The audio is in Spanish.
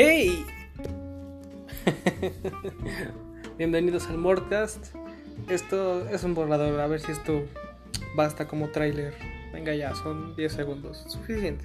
¡Hey! Bienvenidos al Mordcast. Esto es un borrador, a ver si esto basta como tráiler. Venga ya, son 10 segundos, suficiente.